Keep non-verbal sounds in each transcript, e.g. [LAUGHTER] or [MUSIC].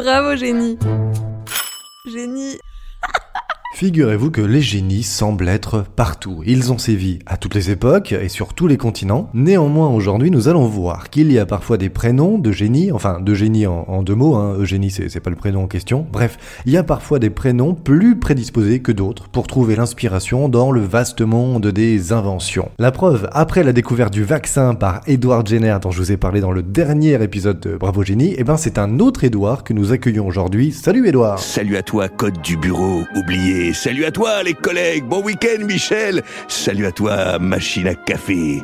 Bravo, génie. Génie. Figurez-vous que les génies semblent être partout. Ils ont sévi à toutes les époques et sur tous les continents. Néanmoins, aujourd'hui, nous allons voir qu'il y a parfois des prénoms de génies, enfin de génies en, deux mots, hein. Eugénie c'est pas le prénom en question. Bref, il y a parfois des prénoms plus prédisposés que d'autres pour trouver l'inspiration dans le vaste monde des inventions. La preuve, après la découverte du vaccin par Edward Jenner dont je vous ai parlé dans le dernier épisode de Bravo Génie, eh ben c'est un autre Edouard que nous accueillons aujourd'hui. Salut Edouard Salut à toi, code du bureau, oublié Salut à toi, les collègues. Bon week-end, Michel. Salut à toi, machine à café.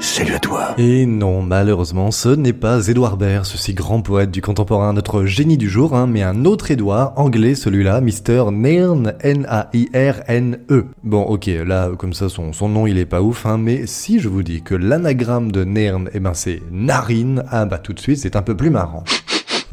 Salut à toi. Et non, malheureusement, ce n'est pas Édouard Baird, ce si grand poète du contemporain, notre génie du jour, hein, mais un autre Édouard, anglais celui-là, Mr. Nairn, N-A-I-R-N-E. Bon, ok, là, comme ça, son, son nom, il est pas ouf, hein, mais si je vous dis que l'anagramme de Nairn, eh ben, c'est narine, ah bah, tout de suite, c'est un peu plus marrant.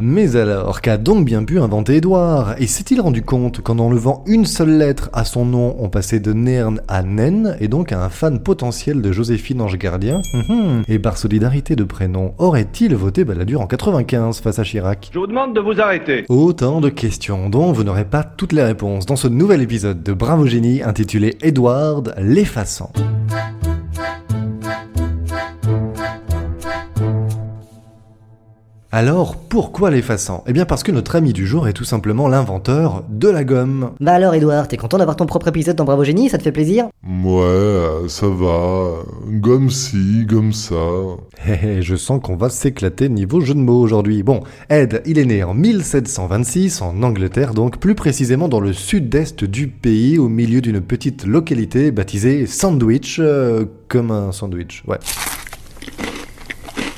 Mais alors, qu'a donc bien pu inventer Édouard? Et s'est-il rendu compte qu'en enlevant une seule lettre à son nom, on passait de Nern à Nen, et donc à un fan potentiel de Joséphine Ange Gardien? Mhm. Et par solidarité de prénom, aurait-il voté Balladur en 95 face à Chirac? Je vous demande de vous arrêter. Autant de questions dont vous n'aurez pas toutes les réponses dans ce nouvel épisode de Bravo Génie intitulé Edward l'effaçant. Alors, pourquoi l'effaçant? Eh bien parce que notre ami du jour est tout simplement l'inventeur de la gomme. Bah alors Edouard, t'es content d'avoir ton propre épisode dans Bravo Génie, ça te fait plaisir? Ouais, ça va. Gomme ci, gomme ça. Hé [LAUGHS] je sens qu'on va s'éclater niveau jeu de mots aujourd'hui. Bon, Ed, il est né en 1726 en Angleterre, donc plus précisément dans le sud-est du pays, au milieu d'une petite localité baptisée Sandwich, euh, comme un sandwich, ouais.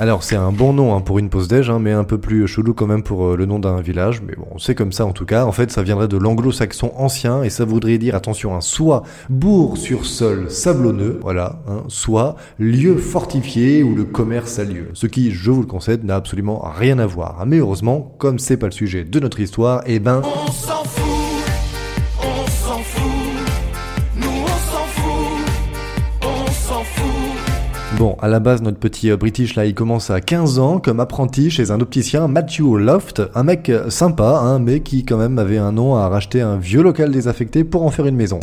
Alors c'est un bon nom hein, pour une pause déj, hein, mais un peu plus chelou quand même pour euh, le nom d'un village. Mais bon, c'est comme ça en tout cas. En fait, ça viendrait de l'anglo-saxon ancien et ça voudrait dire, attention, soit bourg sur sol sablonneux, voilà, hein, soit lieu fortifié où le commerce a lieu. Ce qui, je vous le concède, n'a absolument rien à voir. Mais heureusement, comme c'est pas le sujet de notre histoire, eh ben... On s'en fout, Bon, à la base, notre petit euh, British là, il commence à 15 ans comme apprenti chez un opticien, Matthew Loft, un mec euh, sympa, hein, mais qui quand même avait un nom à racheter un vieux local désaffecté pour en faire une maison.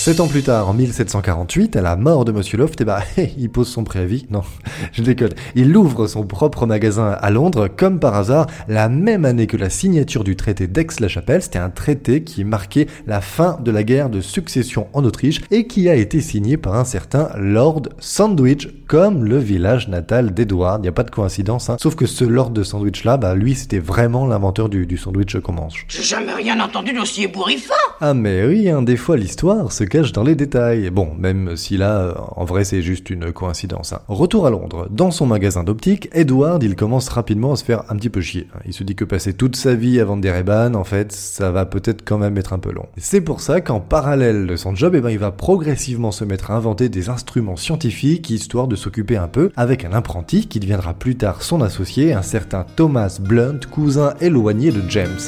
Sept ans plus tard, en 1748, à la mort de Monsieur Loft, eh ben, [LAUGHS] il pose son préavis. Non, [LAUGHS] je déconne. Il ouvre son propre magasin à Londres, comme par hasard, la même année que la signature du traité d'Aix-la-Chapelle. C'était un traité qui marquait la fin de la guerre de succession en Autriche et qui a été signé par un certain Lord Sandwich, comme le village natal d'Edward. Il n'y a pas de coïncidence, hein. Sauf que ce Lord de Sandwich là, bah, lui, c'était vraiment l'inventeur du, sandwich qu'on mange. J'ai jamais rien entendu d'aussi ébouriffant. Ah, mais oui, hein, des fois, l'histoire cache dans les détails. Bon, même si là, en vrai, c'est juste une coïncidence. Hein. Retour à Londres. Dans son magasin d'optique, Edward, il commence rapidement à se faire un petit peu chier. Il se dit que passer toute sa vie à vendre des ray en fait, ça va peut-être quand même être un peu long. C'est pour ça qu'en parallèle de son job, eh ben, il va progressivement se mettre à inventer des instruments scientifiques, histoire de s'occuper un peu avec un apprenti qui deviendra plus tard son associé, un certain Thomas Blunt, cousin éloigné de James.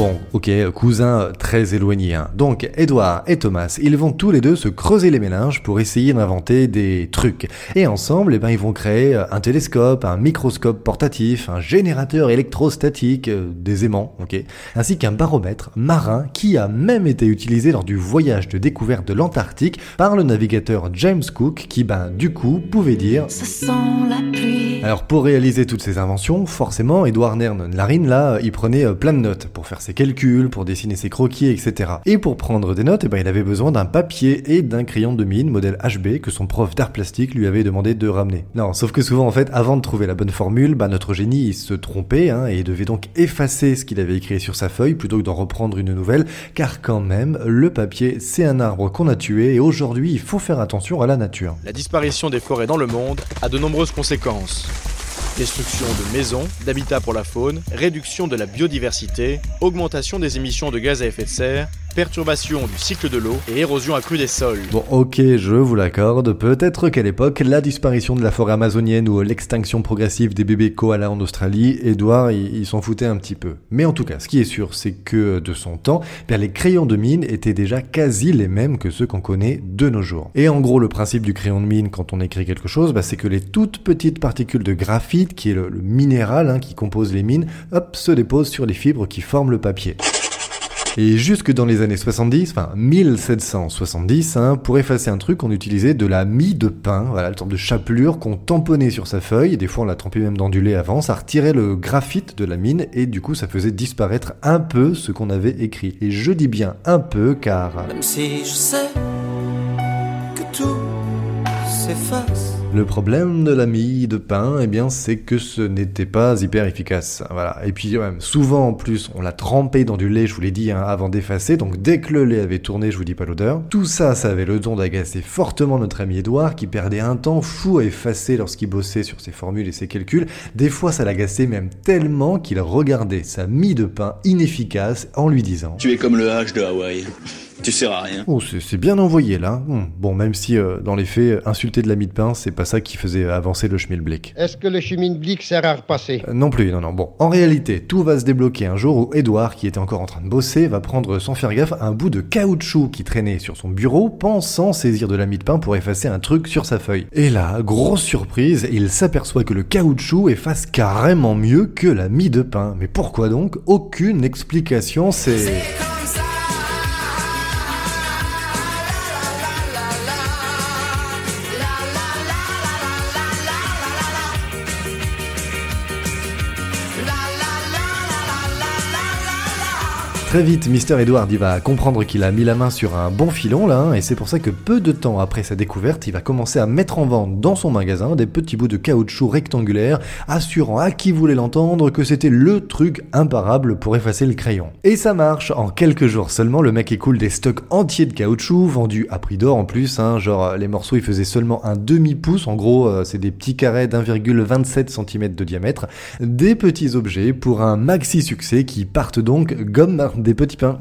Bon, ok, cousin très éloigné. Hein. Donc, Edouard et Thomas, ils vont tous les deux se creuser les méninges pour essayer d'inventer des trucs. Et ensemble, eh ben, ils vont créer euh, un télescope, un microscope portatif, un générateur électrostatique, euh, des aimants, ok, ainsi qu'un baromètre marin qui a même été utilisé lors du voyage de découverte de l'Antarctique par le navigateur James Cook, qui, ben, du coup, pouvait dire Ça sent la pluie. Alors, pour réaliser toutes ces inventions, forcément, Edouard Nern Larine, là, il prenait euh, plein de notes pour faire ses calculs, pour dessiner ses croquis, etc. Et pour prendre des notes, eh ben, il avait besoin d'un papier et d'un crayon de mine modèle HB que son prof d'art plastique lui avait demandé de ramener. Non, sauf que souvent en fait, avant de trouver la bonne formule, bah, notre génie il se trompait hein, et devait donc effacer ce qu'il avait écrit sur sa feuille plutôt que d'en reprendre une nouvelle, car quand même, le papier c'est un arbre qu'on a tué et aujourd'hui il faut faire attention à la nature. La disparition des forêts dans le monde a de nombreuses conséquences. Destruction de maisons, d'habitats pour la faune, réduction de la biodiversité, augmentation des émissions de gaz à effet de serre, perturbation du cycle de l'eau et érosion accrue des sols. Bon, ok, je vous l'accorde. Peut-être qu'à l'époque, la disparition de la forêt amazonienne ou l'extinction progressive des bébés koalas en Australie, Edouard, il, s'en foutait un petit peu. Mais en tout cas, ce qui est sûr, c'est que de son temps, ben, les crayons de mine étaient déjà quasi les mêmes que ceux qu'on connaît de nos jours. Et en gros, le principe du crayon de mine quand on écrit quelque chose, ben, c'est que les toutes petites particules de graphite, qui est le, le minéral hein, qui compose les mines, hop, se déposent sur les fibres qui forment le papier. Et jusque dans les années 70, enfin 1770, hein, pour effacer un truc, on utilisait de la mie de pain, voilà, le sorte de chapelure qu'on tamponnait sur sa feuille, des fois on la trempait même dans du lait avant, ça retirait le graphite de la mine, et du coup ça faisait disparaître un peu ce qu'on avait écrit. Et je dis bien un peu, car... Même si je sais que tout s'efface. Le problème de la mie de pain, eh bien, c'est que ce n'était pas hyper efficace. Voilà. Et puis, ouais, souvent, en plus, on l'a trempé dans du lait, je vous l'ai dit, hein, avant d'effacer. Donc, dès que le lait avait tourné, je vous dis pas l'odeur. Tout ça, ça avait le don d'agacer fortement notre ami Edouard, qui perdait un temps fou à effacer lorsqu'il bossait sur ses formules et ses calculs. Des fois, ça l'agaçait même tellement qu'il regardait sa mie de pain inefficace en lui disant Tu es comme le H de Hawaï. Tu sers à rien. Oh, c'est bien envoyé là. Hmm. Bon, même si euh, dans les faits, insulter de la mie de pain, c'est pas ça qui faisait avancer le schmilblick. Est-ce que le schmilblick sert à repasser? Euh, Non plus, non, non. Bon, en réalité, tout va se débloquer un jour où Edouard, qui était encore en train de bosser, va prendre sans faire gaffe un bout de caoutchouc qui traînait sur son bureau, pensant saisir de la mie de pain pour effacer un truc sur sa feuille. Et là, grosse surprise, il s'aperçoit que le caoutchouc efface carrément mieux que la mie de pain. Mais pourquoi donc? Aucune explication, c'est... Très vite, Mister Edward il va comprendre qu'il a mis la main sur un bon filon là, hein, et c'est pour ça que peu de temps après sa découverte, il va commencer à mettre en vente dans son magasin des petits bouts de caoutchouc rectangulaires, assurant à qui voulait l'entendre que c'était le truc imparable pour effacer le crayon. Et ça marche, en quelques jours seulement, le mec écoule des stocks entiers de caoutchouc, vendus à prix d'or en plus, hein, genre les morceaux ils faisaient seulement un demi-pouce, en gros euh, c'est des petits carrés d'1,27 cm de diamètre, des petits objets pour un maxi succès qui partent donc comme des petits pains.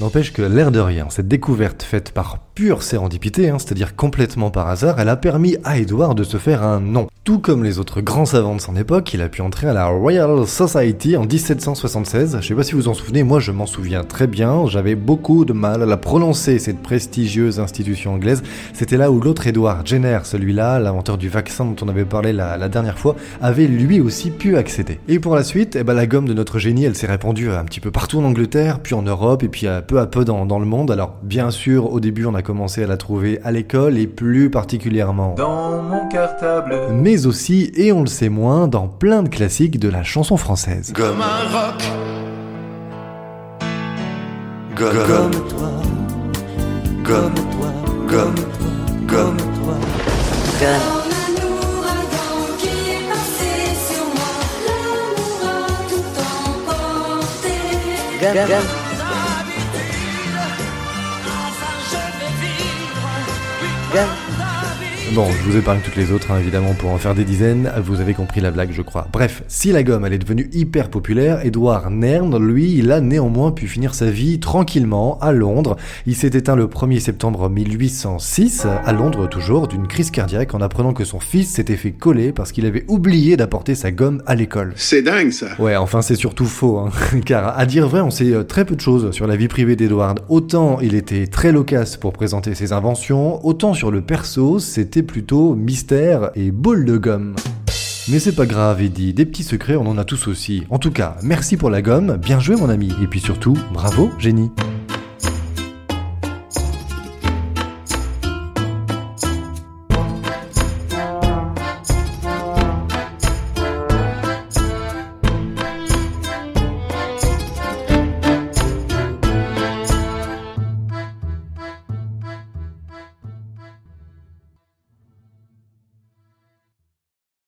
N'empêche que l'air de rien, cette découverte faite par pure sérendipité, hein, c'est-à-dire complètement par hasard, elle a permis à Edward de se faire un nom. Tout comme les autres grands savants de son époque, il a pu entrer à la Royal Society en 1776. Je sais pas si vous en souvenez, moi je m'en souviens très bien, j'avais beaucoup de mal à la prononcer, cette prestigieuse institution anglaise. C'était là où l'autre Edward Jenner, celui-là, l'inventeur du vaccin dont on avait parlé la, dernière fois, avait lui aussi pu accéder. Et pour la suite, eh ben, la gomme de notre génie, elle s'est répandue un petit peu partout en Angleterre, puis en Europe, et puis euh, peu à peu dans le monde. Alors bien sûr, au début on a commencé à la trouver à l'école, et plus particulièrement Dans mon cartable. mais aussi, et on le sait moins, dans plein de classiques de la chanson française. Comme un roc. Gomme, Comme toi. Comme toi. Comme toi. Comme toi. Gun, gun. gan Bon, je vous épargne toutes les autres, hein, évidemment, pour en faire des dizaines, vous avez compris la blague, je crois. Bref, si la gomme, elle est devenue hyper populaire, Edward Nairn, lui, il a néanmoins pu finir sa vie tranquillement à Londres. Il s'est éteint le 1er septembre 1806, à Londres toujours, d'une crise cardiaque en apprenant que son fils s'était fait coller parce qu'il avait oublié d'apporter sa gomme à l'école. C'est dingue ça. Ouais, enfin c'est surtout faux, hein. [LAUGHS] car à dire vrai, on sait euh, très peu de choses sur la vie privée d'Edward. Autant il était très loquace pour présenter ses inventions, autant sur le perso, plutôt mystère et boule de gomme. Mais c'est pas grave, Eddie, des petits secrets on en a tous aussi. En tout cas, merci pour la gomme, bien joué mon ami, et puis surtout, bravo, génie.